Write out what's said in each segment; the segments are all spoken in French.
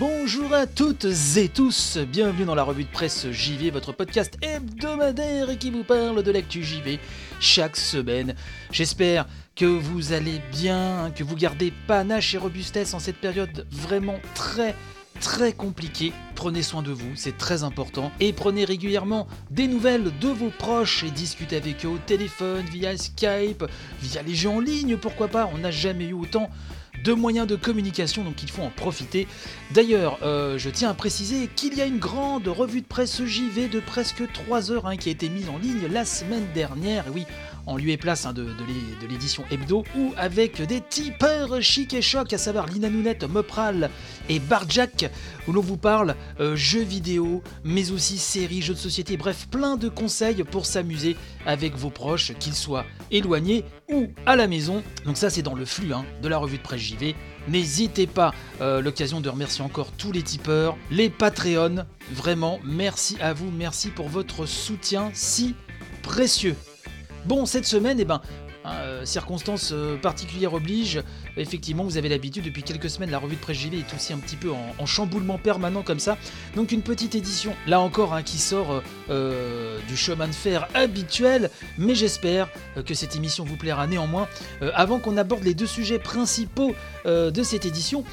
Bonjour à toutes et tous, bienvenue dans la revue de presse JV, votre podcast hebdomadaire qui vous parle de l'actu JV chaque semaine. J'espère que vous allez bien, que vous gardez panache et robustesse en cette période vraiment très très compliquée. Prenez soin de vous, c'est très important. Et prenez régulièrement des nouvelles de vos proches et discutez avec eux au téléphone, via Skype, via les jeux en ligne, pourquoi pas. On n'a jamais eu autant de moyens de communication, donc il faut en profiter. D'ailleurs, euh, je tiens à préciser qu'il y a une grande revue de presse JV de presque 3 heures hein, qui a été mise en ligne la semaine dernière. Oui, en lieu et place hein, de, l'édition hebdo, ou avec des tipeurs chic et choc, à savoir Lina Nounette, Mopral et Barjack, où l'on vous parle euh, jeux vidéo, mais aussi séries, jeux de société, bref, plein de conseils pour s'amuser avec vos proches, qu'ils soient éloignés ou à la maison. Donc ça c'est dans le flux hein, de la revue de presse JV. N'hésitez pas, euh, l'occasion de remercier encore tous les tipeurs, les Patreons, vraiment merci à vous, merci pour votre soutien si précieux. Bon, cette semaine, eh ben, hein, euh, circonstances euh, particulières obligent. Effectivement, vous avez l'habitude, depuis quelques semaines, la revue de presse JV est aussi un petit peu en, chamboulement permanent comme ça. Donc une petite édition, là encore, hein, qui sort euh, du chemin de fer habituel. Mais j'espère que cette émission vous plaira néanmoins. avant qu'on aborde les deux sujets principaux de cette édition,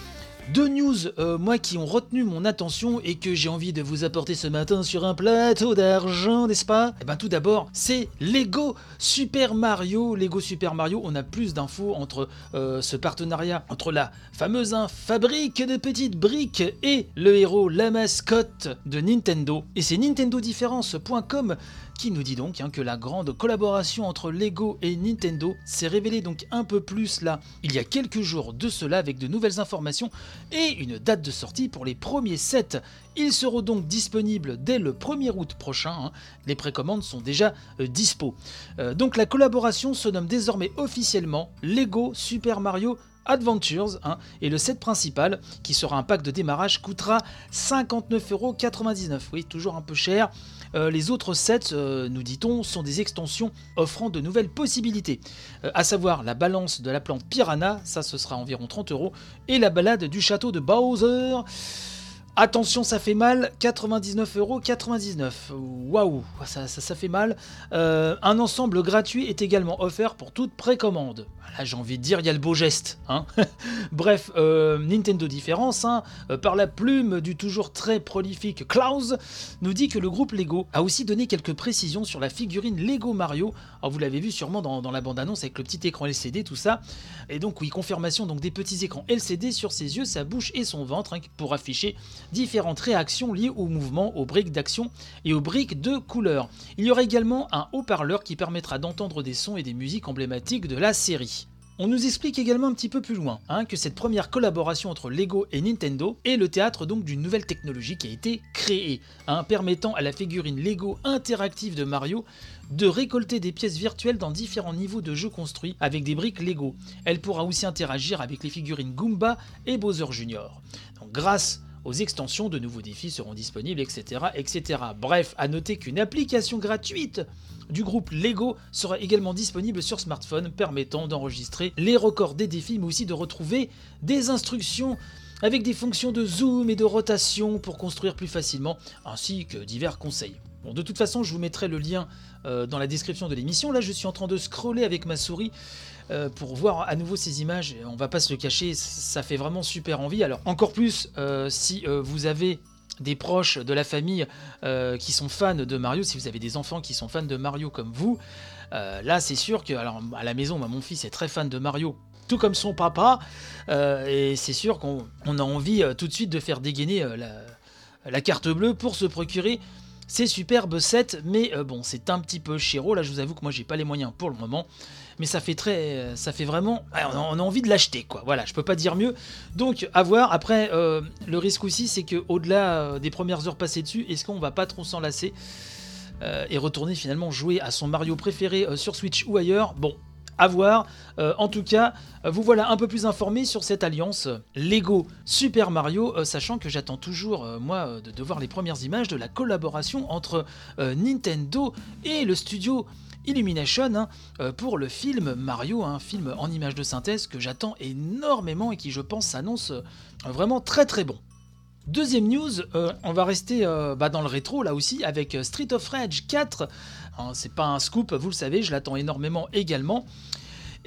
deux news, euh, moi, qui ont retenu mon attention et que j'ai envie de vous apporter ce matin sur un plateau d'argent, n'est-ce pas? Eh bien, tout d'abord, c'est Lego Super Mario. Lego Super Mario, on a plus d'infos entre euh, ce partenariat entre la fameuse fabrique de petites briques et le héros, la mascotte de Nintendo. Et c'est nintendodifference.com qui nous dit donc hein, que la grande collaboration entre Lego et Nintendo s'est révélée donc un peu plus là il y a quelques jours de cela avec de nouvelles informations et une date de sortie pour les premiers sets. Ils seront donc disponibles dès le 1er août prochain, hein. les précommandes sont déjà euh, dispo. Euh, donc la collaboration se nomme désormais officiellement Lego Super Mario Adventures, hein, et le set principal, qui sera un pack de démarrage, coûtera 59,99€. Oui, toujours un peu cher. Euh, les autres sets, euh, nous dit-on, sont des extensions offrant de nouvelles possibilités, euh, à savoir la balance de la plante Piranha, ça ce sera environ 30 euros, et la balade du château de Bowser. Attention, ça fait mal, 99,99€. Waouh, ça, ça, fait mal. un ensemble gratuit est également offert pour toute précommande. Là, j'ai envie de dire, il y a le beau geste. Hein Bref, euh, Nintendo Différence, hein, euh, par la plume du toujours très prolifique Klaus, nous dit que le groupe Lego a aussi donné quelques précisions sur la figurine Lego Mario. Alors, vous l'avez vu sûrement dans, la bande-annonce avec le petit écran LCD, tout ça. Et donc, oui, confirmation donc des petits écrans LCD sur ses yeux, sa bouche et son ventre hein, pour afficher différentes réactions liées au mouvement, aux briques d'action et aux briques de couleur. Il y aura également un haut-parleur qui permettra d'entendre des sons et des musiques emblématiques de la série. On nous explique également un petit peu plus loin hein, que cette première collaboration entre Lego et Nintendo est le théâtre donc d'une nouvelle technologie qui a été créée, hein, permettant à la figurine Lego interactive de Mario de récolter des pièces virtuelles dans différents niveaux de jeu construits avec des briques Lego. Elle pourra aussi interagir avec les figurines Goomba et Bowser Jr. Donc grâce aux extensions, de nouveaux défis seront disponibles, etc. etc. Bref, à noter qu'une application gratuite du groupe Lego sera également disponible sur smartphone, permettant d'enregistrer les records des défis, mais aussi de retrouver des instructions avec des fonctions de zoom et de rotation pour construire plus facilement, ainsi que divers conseils. Bon, de toute façon, je vous mettrai le lien euh, dans la description de l'émission. Là, je suis en train de scroller avec ma souris euh, pour voir à nouveau ces images. On va pas se le cacher, ça fait vraiment super envie. Alors encore plus euh, si euh, vous avez des proches de la famille qui sont fans de Mario, si vous avez des enfants qui sont fans de Mario comme vous, là c'est sûr que alors à la maison, mon fils est très fan de Mario, tout comme son papa, et c'est sûr qu'on a envie tout de suite de faire dégainer la, la carte bleue pour se procurer ces superbes sets, mais bon, c'est un petit peu chéro. Là, je vous avoue que moi, j'ai pas les moyens pour le moment mais ça fait très, ça fait vraiment, on a envie de l'acheter quoi. Voilà, je peux pas dire mieux. Donc à voir. Après, euh, le risque aussi, c'est que au-delà euh, des premières heures passées dessus, est-ce qu'on va pas trop s'enlacer euh, et retourner finalement jouer à son Mario préféré sur Switch ou ailleurs? Bon, à voir. en tout cas, vous voilà un peu plus informé sur cette alliance Lego Super Mario, sachant que j'attends toujours, moi, de, voir les premières images de la collaboration entre Nintendo et le studio Illumination hein, euh, pour le film Mario, un film en image de synthèse que j'attends énormément et qui je pense s'annonce euh, vraiment très très bon. Deuxième news, on va rester bah, dans le rétro là aussi avec Street of Rage 4. C'est pas un scoop, vous le savez, je l'attends énormément également.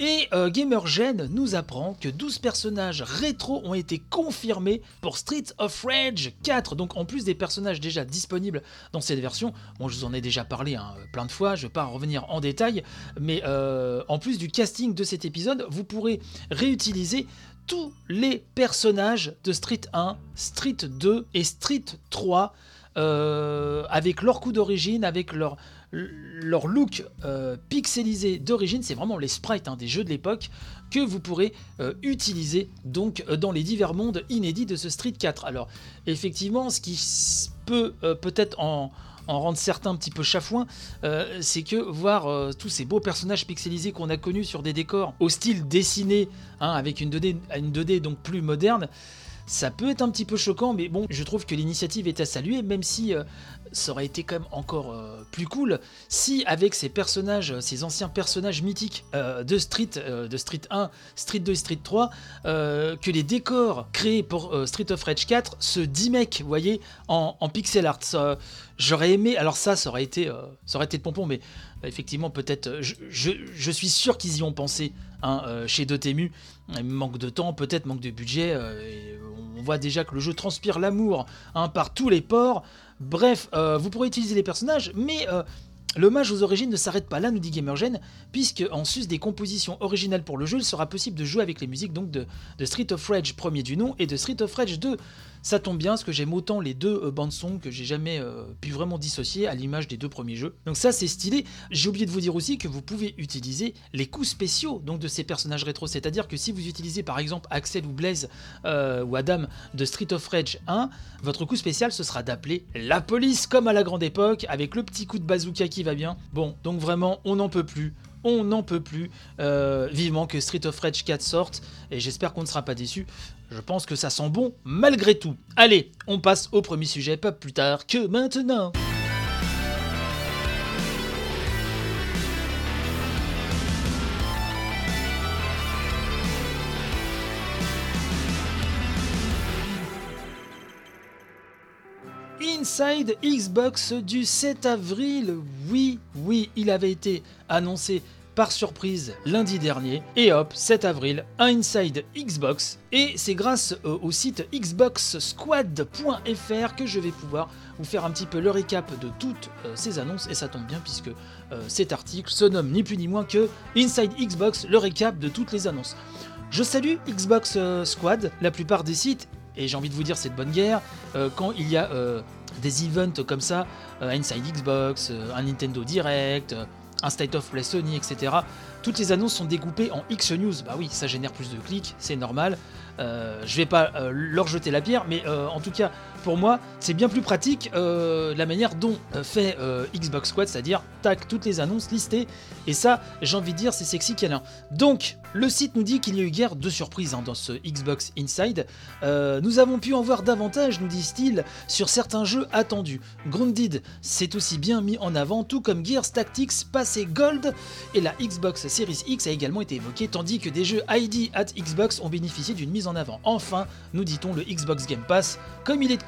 Et euh, GamerGen nous apprend que 12 personnages rétro ont été confirmés pour Street of Rage 4. Donc en plus des personnages déjà disponibles dans cette version, bon je vous en ai déjà parlé hein, plein de fois, je ne vais pas revenir en détail, mais euh, en plus du casting de cet épisode, vous pourrez réutiliser tous les personnages de Street 1, Street 2 et Street 3 euh, avec leur coup d'origine, avec leur leur look euh, pixelisé d'origine, c'est vraiment les sprites hein, des jeux de l'époque que vous pourrez euh, utiliser donc euh, dans les divers mondes inédits de ce Street 4. Alors effectivement, ce qui peut peut-être en, rendre certains un petit peu chafouin, c'est que voir tous ces beaux personnages pixelisés qu'on a connus sur des décors au style dessiné, hein, avec une 2D, une 2D donc plus moderne, ça peut être un petit peu choquant, mais bon, je trouve que l'initiative est à saluer, même si ça aurait été quand même encore euh, plus cool si avec ces personnages, ces anciens personnages mythiques euh, de Street, euh, de Street 1, Street 2 et Street 3, que les décors créés pour Street of Rage 4 se dimèquent, vous voyez, en, pixel art. J'aurais aimé, alors ça, ça aurait été, ça aurait été de pompon, mais effectivement, peut-être, je, suis sûr qu'ils y ont pensé hein, chez Dotemu. Manque de temps, peut-être manque de budget. on voit déjà que le jeu transpire l'amour hein, par tous les ports. Bref, euh, vous pourrez utiliser les personnages, mais euh, L'hommage aux origines ne s'arrête pas là, nous dit Gamergen, puisque en sus des compositions originales pour le jeu, il sera possible de jouer avec les musiques donc de, Street of Rage premier du nom et de Street of Rage 2. Ça tombe bien, parce que j'aime autant les deux euh, bandes son que j'ai jamais euh, pu vraiment dissocier à l'image des deux premiers jeux. Donc ça c'est stylé. J'ai oublié de vous dire aussi que vous pouvez utiliser les coups spéciaux donc de ces personnages rétro, c'est-à-dire que si vous utilisez par exemple Axel ou Blaze euh, ou Adam de Street of Rage 1, votre coup spécial ce sera d'appeler la police comme à la grande époque avec le petit coup de bazooka qui va bien. Bon, donc vraiment on n'en peut plus on n'en peut plus. vivement que Street of Rage 4 sorte, et j'espère qu'on ne sera pas déçu. Je pense que ça sent bon malgré tout. Allez, on passe au premier sujet, pas plus tard que maintenant. Inside Xbox du 7 avril. Oui, oui, il avait été annoncé par surprise lundi dernier. Et hop, 7 avril, un Inside Xbox. Et c'est grâce euh, au site xboxsquad.fr que je vais pouvoir vous faire un petit peu le récap de toutes euh, ces annonces. Et ça tombe bien puisque euh, cet article se nomme ni plus ni moins que Inside Xbox, le récap de toutes les annonces. Je salue Xbox Squad, la plupart des sites, et j'ai envie de vous dire c'est de bonne guerre, quand il y a des events comme ça, Inside Xbox, un Nintendo Direct, un State of Play Sony, etc. Toutes les annonces sont découpées en X News. Bah oui, ça génère plus de clics, c'est normal. Euh, je vais pas euh, leur jeter la pierre, mais euh, en tout cas, pour moi, c'est bien plus pratique la manière dont fait Xbox Squad, c'est-à-dire tac, toutes les annonces listées. Et ça, j'ai envie de dire, c'est sexy câlin. Donc, le site nous dit qu'il y a eu guère de surprises hein, dans ce Xbox Inside. nous avons pu en voir davantage, nous disent-ils, sur certains jeux attendus. Grounded s'est aussi bien mis en avant, tout comme Gears Tactics passé Gold, et la Xbox Series X a également été évoquée, tandis que des jeux ID at Xbox ont bénéficié d'une mise en avant. Enfin, nous dit-on, le Xbox Game Pass, comme il est de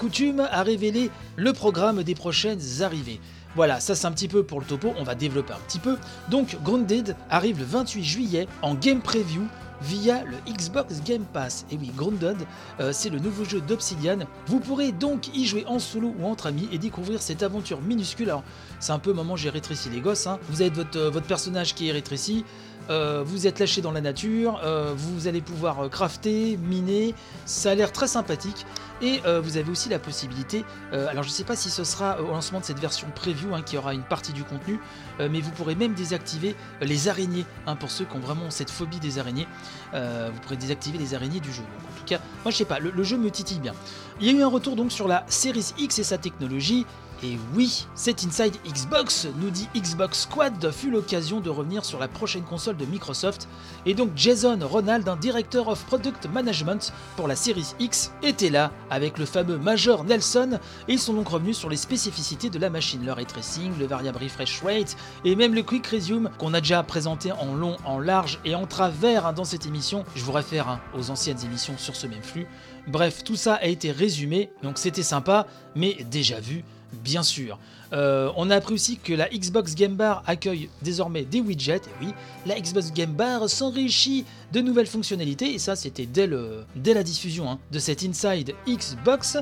a révélé le programme des prochaines arrivées. Voilà, ça c'est un petit peu pour le topo, on va développer un petit peu. Donc Grounded arrive le 28 juillet en game preview via le Xbox Game Pass. Et oui, Grounded, euh, c'est le nouveau jeu d'Obsidian. Vous pourrez donc y jouer en solo ou entre amis et découvrir cette aventure minuscule. Alors, c'est un peu moment j'ai rétréci les gosses. Hein. Vous avez votre, euh, votre personnage qui est rétréci. Euh, vous êtes lâché dans la nature, euh, vous allez pouvoir euh, crafter, miner, ça a l'air très sympathique. Et vous avez aussi la possibilité, alors je ne sais pas si ce sera au lancement de cette version preview hein, qui aura une partie du contenu, mais vous pourrez même désactiver les araignées, hein, pour ceux qui ont vraiment cette phobie des araignées, vous pourrez désactiver les araignées du jeu. en tout cas, moi je sais pas, le, le jeu me titille bien. Il y a eu un retour donc sur la Series X et sa technologie, Et oui, cet Inside Xbox, nous dit Xbox Squad, fut l'occasion de revenir sur la prochaine console de Microsoft. Et donc Jason Ronald, un Director of Product Management pour la Series X, était là avec le fameux Major Nelson. Et ils sont donc revenus sur les spécificités de la machine, le ray tracing, le variable refresh rate et même le quick resume qu'on a déjà présenté en long, en large et en travers hein, dans cette émission. Je vous réfère hein, aux anciennes émissions sur ce même flux. Bref, tout ça a été résumé, donc c'était sympa, mais déjà vu bien sûr. Euh, on a appris aussi que la Xbox Game Bar accueille désormais des widgets, et oui, la Xbox Game Bar s'enrichit de nouvelles fonctionnalités, et ça c'était dès, la diffusion hein, de cette Inside Xbox.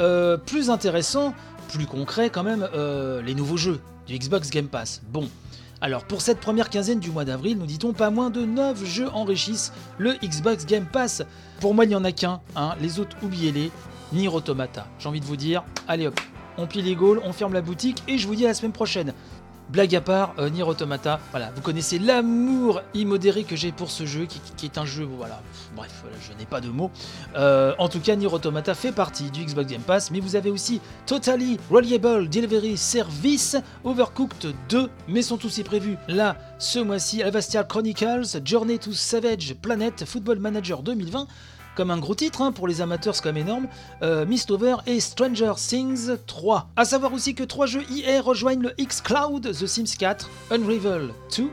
Euh, plus intéressant, plus concret quand même, euh, les nouveaux jeux du Xbox Game Pass. Bon. Alors pour cette première quinzaine du mois d'avril, nous dit-on, pas moins de 9 jeux enrichissent le Xbox Game Pass. Pour moi, il n'y en a qu'un, hein, les autres oubliez-les, Nier Automata. J'ai envie de vous dire, allez hop, on plie les Gaules, on ferme la boutique et je vous dis à la semaine prochaine. Blague à part, euh, Nier voilà, vous connaissez l'amour immodéré que j'ai pour ce jeu, qui, est un jeu, voilà, bref, je n'ai pas de mots. Euh, en tout cas, Nier Automata fait partie du Xbox Game Pass, mais vous avez aussi Totally Reliable Delivery Service, Overcooked 2, mais sont aussi prévus là, ce mois-ci, Alvastial Chronicles, Journey to Savage Planet, Football Manager 2020, comme un gros titre hein, pour les amateurs, c'est quand énorme, euh, Mistover et Stranger Things 3. A savoir aussi que trois jeux IR rejoignent le X-Cloud, The Sims 4, Unravel 2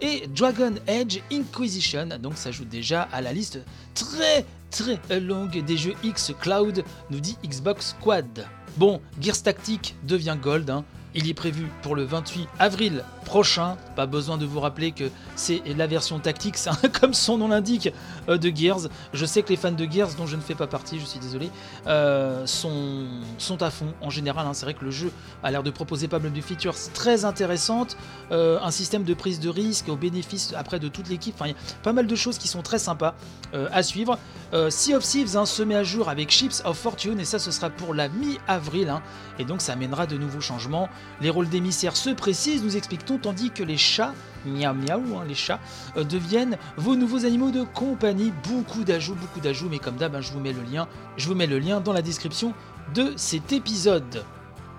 et Dragon Age Inquisition, donc s'ajoute déjà à la liste très très longue des jeux X-Cloud, nous dit Xbox Squad. Bon, Gears Tactic devient Gold, hein. Il est prévu pour le 28 avril prochain. Pas besoin de vous rappeler que c'est la version tactique, comme son nom l'indique, euh, de Gears. Je sais que les fans de Gears, dont je ne fais pas partie, je suis désolé, euh, sont, à fond en général. Hein. C'est vrai que le jeu a l'air de proposer pas mal de features très intéressantes, euh, un système de prise de risque au bénéfice après de toute l'équipe. Il y a pas mal de choses qui sont très sympas à suivre. sea of Thieves hein, se met à jour avec Ships of Fortune et ça, ce sera pour la mi-avril. Hein. et donc, ça amènera de nouveaux changements. Les rôles d'émissaires se précisent, nous explique-t-on, tandis que les chats, miaou miaou, hein, les chats, euh, deviennent vos nouveaux animaux de compagnie. Beaucoup d'ajouts, beaucoup d'ajouts, mais comme d'hab, hein, je vous mets le lien. Je vous mets le lien dans la description de cet épisode.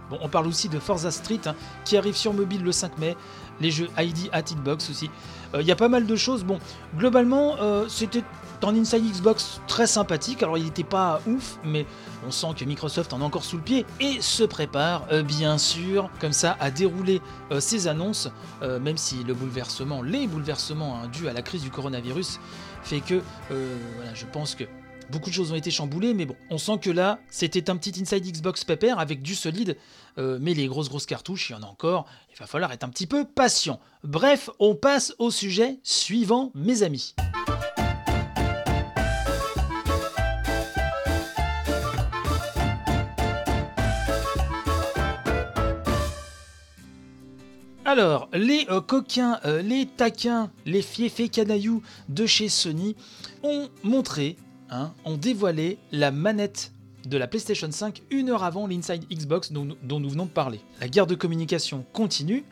Bon, on parle aussi de Forza Street hein, qui arrive sur mobile le 5 mai, les jeux ID at Hitbox aussi. Euh, il y a pas mal de choses. Bon, globalement, euh, c'était un Inside Xbox très sympathique. Alors, il n'était pas ouf, mais on sent que Microsoft en a encore sous le pied et se prépare, euh, bien sûr, comme ça, à dérouler ses annonces, même si le bouleversement, les bouleversements hein, dus à la crise du coronavirus, fait que, voilà, je pense que Beaucoup de choses ont été chamboulées, mais bon, on sent que là, c'était un petit Inside Xbox pépère avec du solide, euh, mais les grosses grosses cartouches, il y en a encore, il va falloir être un petit peu patient. Bref, on passe au sujet suivant, mes amis. Alors, les euh, coquins, euh, les taquins, les fiefés de chez Sony ont montré Hein, ont dévoilé la manette de la PlayStation 5 une heure avant l'Inside Xbox dont, nous venons de parler. La guerre de communication continue.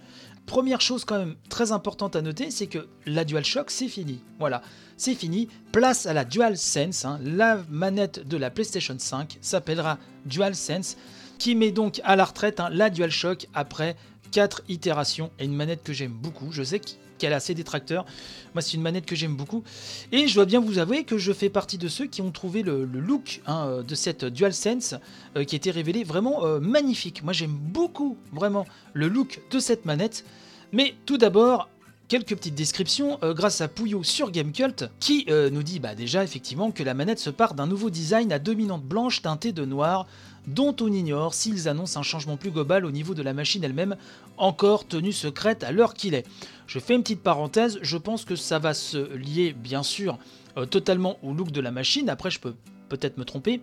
Première chose quand même très importante à noter, c'est que la DualShock c'est fini. Voilà, c'est fini. Place à la DualSense. Hein. La manette de la PlayStation 5 s'appellera DualSense, qui met donc à la retraite hein, la DualShock après 4 itérations et une manette que j'aime beaucoup. Je sais qu'elle a ses détracteurs. Moi, c'est une manette que j'aime beaucoup. Et je dois bien vous avouer que je fais partie de ceux qui ont trouvé le, look hein, euh, de cette DualSense euh, qui a été révélé vraiment euh, magnifique. Moi, j'aime beaucoup, vraiment, le look de cette manette. Mais tout d'abord, quelques petites descriptions grâce à Pouillot sur Gamecult qui nous dit bah, déjà effectivement que la manette se part d'un nouveau design à dominante blanche teintée de noir dont on ignore s'ils annoncent un changement plus global au niveau de la machine elle-même, encore tenue secrète à l'heure qu'il est. Je fais une petite parenthèse, je pense que ça va se lier bien sûr euh, totalement au look de la machine, après je peux peut-être me tromper.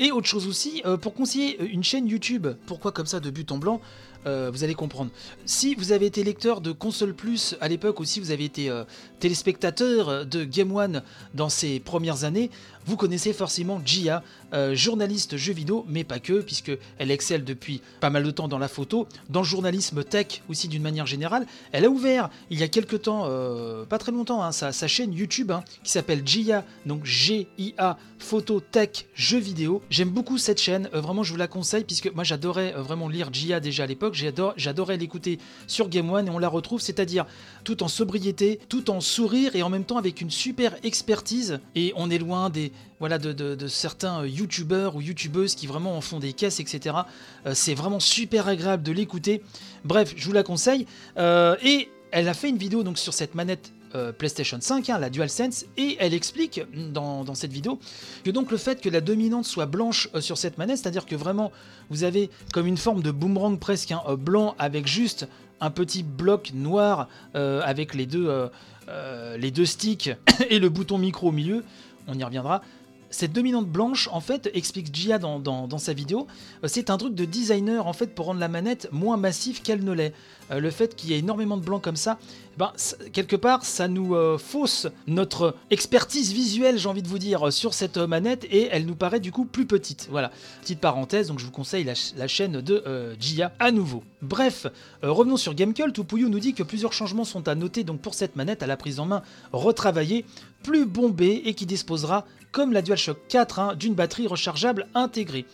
Et autre chose aussi, euh, pour conseiller une chaîne YouTube, pourquoi comme ça de but en blanc euh, vous allez comprendre. Si vous avez été lecteur de Console Plus à l'époque, ou si vous avez été euh, téléspectateur de Game One dans ses premières années, vous connaissez forcément Gia, euh, journaliste jeux vidéo, mais pas que, puisque elle excelle depuis pas mal de temps dans la photo, dans le journalisme tech aussi d'une manière générale. Elle a ouvert il y a quelques temps, euh, pas très longtemps, hein, sa, chaîne YouTube hein, qui s'appelle Gia, donc G-I-A, photo tech jeux vidéo. J'aime beaucoup cette chaîne, euh, vraiment je vous la conseille, puisque moi j'adorais vraiment lire Gia déjà à l'époque, j'adorais l'écouter sur Game One et on la retrouve, c'est-à-dire tout en sobriété, tout en sourire et en même temps avec une super expertise. Et on est loin des, voilà, de, certains euh, youtubeurs ou youtubeuses qui vraiment en font des caisses, etc. Euh, c'est vraiment super agréable de l'écouter. Bref, je vous la conseille. Euh, et elle a fait une vidéo donc sur cette manette PlayStation 5, hein, la DualSense, et elle explique dans, cette vidéo que donc le fait que la dominante soit blanche sur cette manette, c'est-à-dire que vraiment vous avez comme une forme de boomerang presque un blanc avec juste un petit bloc noir avec les deux, les deux sticks et le bouton micro au milieu, on y reviendra. Cette dominante blanche, en fait, explique Gia dans, sa vidéo, euh, c'est un truc de designer en fait pour rendre la manette moins massive qu'elle ne l'est. Euh, le fait qu'il y ait énormément de blanc comme ça, ben, quelque part, ça nous euh, fausse notre expertise visuelle, j'ai envie de vous dire, sur cette manette et elle nous paraît du coup plus petite. Voilà, petite parenthèse, donc je vous conseille la, chaîne de Gia à nouveau. Bref, revenons sur Gamecult où Pouillou nous dit que plusieurs changements sont à noter donc pour cette manette à la prise en main retravaillée, plus bombée et qui disposera, comme la DualShock 4, hein, d'une batterie rechargeable intégrée.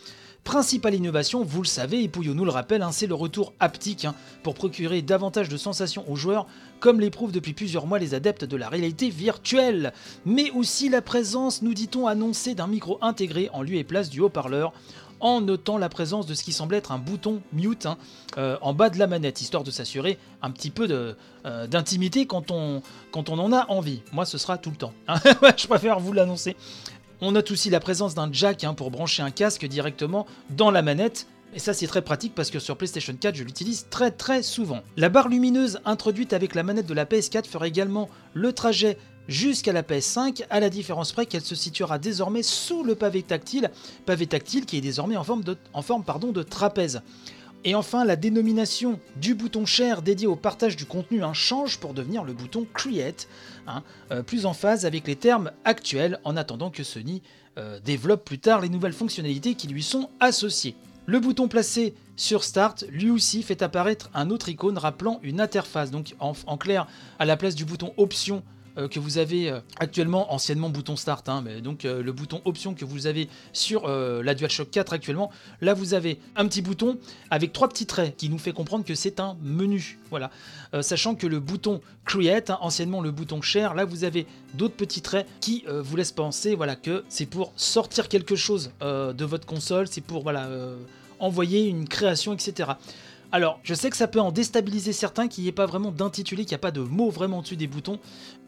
Principale innovation, vous le savez, et Pouillot nous le rappelle, hein, c'est le retour haptique hein, pour procurer davantage de sensations aux joueurs, comme l'éprouvent depuis plusieurs mois les adeptes de la réalité virtuelle. Mais aussi la présence, nous dit-on, annoncée d'un micro intégré en lieu et place du haut-parleur, en notant la présence de ce qui semble être un bouton mute hein, euh, en bas de la manette, histoire de s'assurer un petit peu euh, d'intimité quand, on, quand on en a envie. Moi, ce sera tout le temps. Je préfère vous l'annoncer. On note aussi la présence d'un jack hein, pour brancher un casque directement dans la manette. Et ça c'est très pratique parce que sur PlayStation 4 je l'utilise très très souvent. La barre lumineuse introduite avec la manette de la PS4 fera également le trajet jusqu'à la PS5, à la différence près qu'elle se situera désormais sous le pavé tactile, pavé tactile qui est désormais en forme de, trapèze. Et enfin, la dénomination du bouton Share dédié au partage du contenu hein, change pour devenir le bouton Create, hein, euh, plus en phase avec les termes actuels en attendant que Sony euh, développe plus tard les nouvelles fonctionnalités qui lui sont associées. Le bouton placé sur Start, lui aussi, fait apparaître un autre icône rappelant une interface. Donc en clair, à la place du bouton Option euh, que vous avez euh, actuellement, anciennement bouton Start, hein, mais donc euh, le bouton Option que vous avez sur la DualShock 4 actuellement, là vous avez un petit bouton avec trois petits traits qui nous fait comprendre que c'est un menu. Voilà. sachant que le bouton Create, hein, anciennement le bouton Share, là vous avez d'autres petits traits qui vous laissent penser voilà, que c'est pour sortir quelque chose de votre console, c'est pour voilà, envoyer une création, etc. Alors, je sais que ça peut en déstabiliser certains qu'il n'y ait pas vraiment d'intitulé, qu'il n'y a pas de mots vraiment au-dessus des boutons.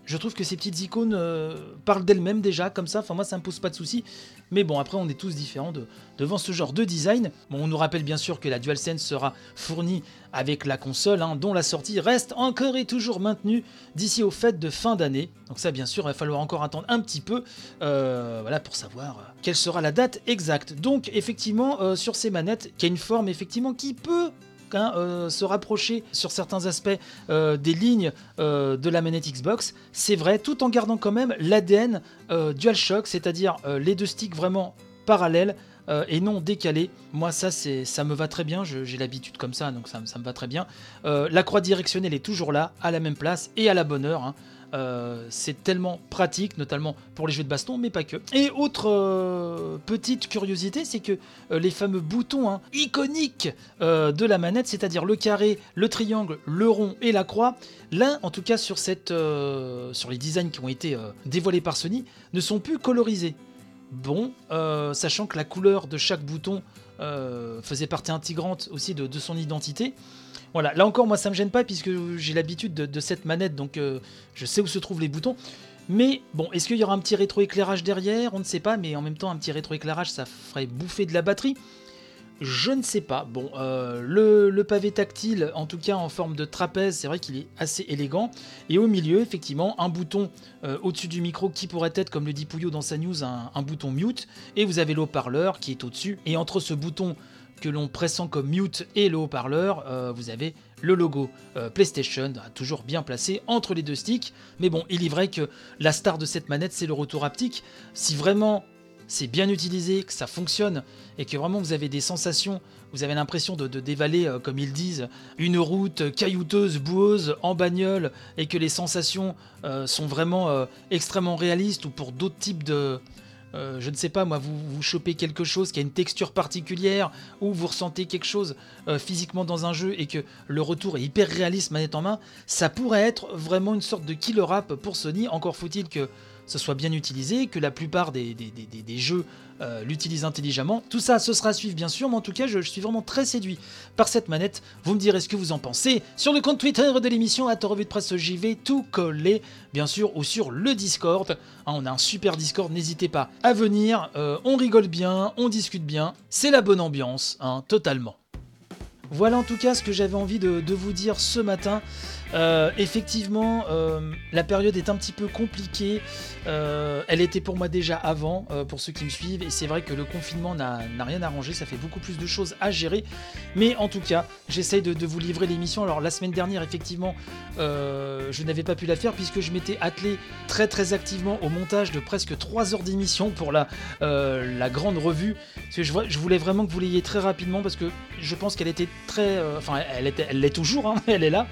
Je trouve que ces petites icônes euh, parlent d'elles-mêmes déjà, comme ça. Enfin, moi, ça me pose pas de soucis. Mais bon, après, on est tous différents devant ce genre de design. Bon, on nous rappelle bien sûr que la DualSense sera fournie avec la console, hein, dont la sortie reste encore et toujours maintenue d'ici aux fêtes de fin d'année. Donc ça, bien sûr, il va falloir encore attendre un petit peu, euh, voilà, pour savoir euh, quelle sera la date exacte. Donc, effectivement, sur ces manettes, qui a une forme effectivement qui peut euh, se rapprocher sur certains aspects euh, des lignes euh, de la manette Xbox, c'est vrai, tout en gardant quand même l'ADN DualShock, c'est-à-dire les deux sticks vraiment parallèles et non décalés. Moi, ça, c'est, ça me va très bien. j'ai l'habitude comme ça, donc ça, me va très bien. la croix directionnelle est toujours là, à la même place et à la bonne heure. Hein. Euh, c'est tellement pratique, notamment pour les jeux de baston, mais pas que. Et autre euh, petite curiosité, c'est que euh, les fameux boutons hein, iconiques de la manette, c'est-à-dire le carré, le triangle, le rond et la croix, là, en tout cas sur, les designs qui ont été dévoilés par Sony, ne sont plus colorisés. Bon, sachant que la couleur de chaque bouton faisait partie intégrante aussi de son identité. Voilà, là encore, moi ça me gêne pas puisque j'ai l'habitude de, cette manette, donc euh, je sais où se trouvent les boutons. Mais bon, est-ce qu'il y aura un petit rétroéclairage derrière? On ne sait pas, mais en même temps, un petit rétroéclairage, ça ferait bouffer de la batterie. Je ne sais pas. Bon, euh, le, pavé tactile, en tout cas en forme de trapèze, c'est vrai qu'il est assez élégant. Et au milieu, effectivement, un bouton euh, au-dessus du micro qui pourrait être, comme le dit Pouillot dans sa news, un, un bouton mute. Et vous avez l'eau-parleur qui est au-dessus. Et entre ce bouton que l'on pressent comme mute et le haut-parleur, euh, vous avez le logo euh, PlayStation, toujours bien placé entre les deux sticks. Mais bon, il est vrai que la star de cette manette, c'est le retour haptique. Si vraiment c'est bien utilisé, que ça fonctionne, et que vraiment vous avez des sensations, vous avez l'impression de, dévaler, euh, comme ils disent, une route caillouteuse, boueuse, en bagnole, et que les sensations sont vraiment extrêmement réalistes, ou pour d'autres types de, euh, je ne sais pas moi, vous, vous chopez quelque chose qui a une texture particulière, ou vous ressentez quelque chose euh, physiquement dans un jeu et que le retour est hyper réaliste manette en main, ça pourrait être vraiment une sorte de killer app pour Sony. Encore faut-il que ce soit bien utilisé, que la plupart des, jeux euh, l'utilisent intelligemment. Tout ça, ce sera à suivre bien sûr, mais en tout cas, je, suis vraiment très séduit par cette manette. Vous me direz ce que vous en pensez sur le compte Twitter de l'émission, à revue de presse JV, tout collé, bien sûr, ou sur le Discord. Hein, on a un super Discord, n'hésitez pas à venir. Euh, on rigole bien, on discute bien. C'est la bonne ambiance, hein, totalement. Voilà en tout cas ce que j'avais envie de, vous dire ce matin. Euh, effectivement, euh, la période est un petit peu compliquée. Euh, elle était pour moi déjà avant, pour ceux qui me suivent, et c'est vrai que le confinement n'a rien arrangé, ça fait beaucoup plus de choses à gérer. Mais en tout cas, j'essaye de, vous livrer l'émission. Alors la semaine dernière, effectivement, je n'avais pas pu la faire puisque je m'étais attelé très très activement au montage de presque 3 heures d'émission pour la, grande revue. Parce que je, voulais vraiment que vous l'ayez très rapidement parce que je pense qu'elle était très... enfin, elle, elle l'est toujours, hein, elle est là.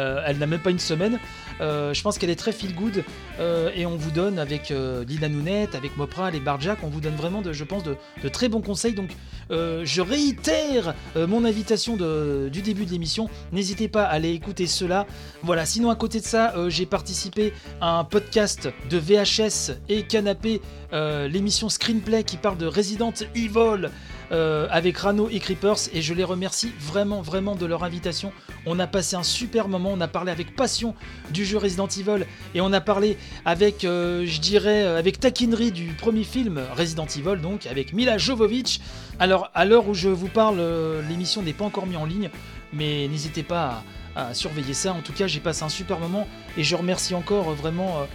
Euh, elle n'a même pas une semaine. Euh, je pense qu'elle est très feel good euh, et on vous donne avec Lina Nounette, avec Mopra, les Barjack, on vous donne vraiment, de, je pense, de, très bons conseils. Donc je réitère mon invitation du début de l'émission. N'hésitez pas à aller écouter cela. Voilà, sinon à côté de ça, j'ai participé à un podcast de VHS et Canapé, l'émission Screenplay qui parle de Resident Evil. Euh, avec Rano et Creepers et je les remercie vraiment vraiment de leur invitation. On a passé un super moment, on a parlé avec passion du jeu Resident Evil et on a parlé avec, euh, je dirais, euh, avec taquinerie du premier film Resident Evil, donc avec Mila Jovovich. Alors à l'heure où je vous parle, l'émission n'est pas encore mise en ligne, mais n'hésitez pas à, surveiller ça. En tout cas, j'ai passé un super moment et je remercie encore vraiment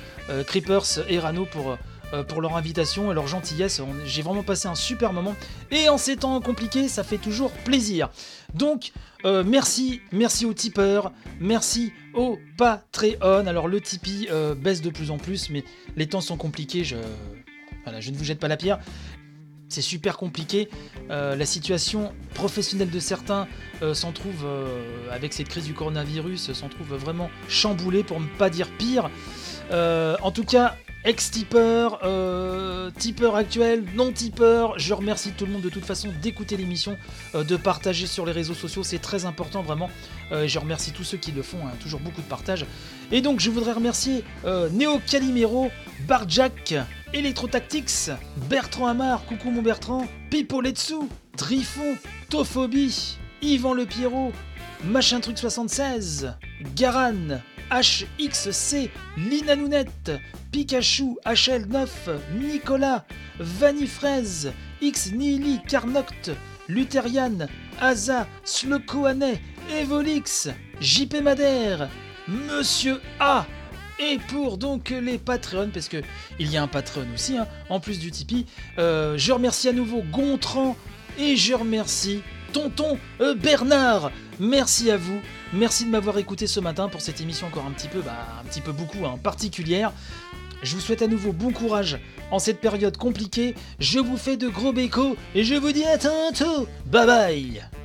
Creepers et Rano pour pour leur invitation et leur gentillesse. J'ai vraiment passé un super moment. Et en ces temps compliqués, ça fait toujours plaisir. Donc, euh, merci, merci aux tipeurs, merci au Patreon. Alors, le Tipeee euh, baisse de plus en plus, mais les temps sont compliqués. Je ne vous jette pas la pierre. C'est super compliqué. la situation professionnelle de certains s'en trouve, avec cette crise du coronavirus, s'en trouve vraiment chamboulée, pour ne pas dire pire. en tout cas, ex-tipeur, euh, tipeur actuel, non-tipeur. Je remercie tout le monde de toute façon d'écouter l'émission, euh, de partager sur les réseaux sociaux, c'est très important vraiment. Euh, je remercie tous ceux qui le font, hein, toujours beaucoup de partage. Et donc je voudrais remercier Neo Calimero, Barjack, Electrotactics, Bertrand Amar, coucou mon Bertrand, Pipo Letsu, Trifon, Tophobie, Yvan Le Pierrot, Machin Truc 76, Garan, HXC, Lina Nounette, Pikachu, HL9, Nicolas, Vanifraise, X Nili, Lutherian, Aza, Slokoane, Evolix, JP Madère, Monsieur A. Et pour donc les Patreons, parce que il y a un Patreon aussi, hein, en plus du Tipeee, euh, je remercie à nouveau Gontran et je remercie tonton euh, Bernard. Merci à vous. Merci de m'avoir écouté ce matin pour cette émission encore un petit peu, bah, un petit peu beaucoup, hein, particulière. Je vous souhaite à nouveau bon courage en cette période compliquée. Je vous fais de gros bécos et je vous dis à tantôt. Bye bye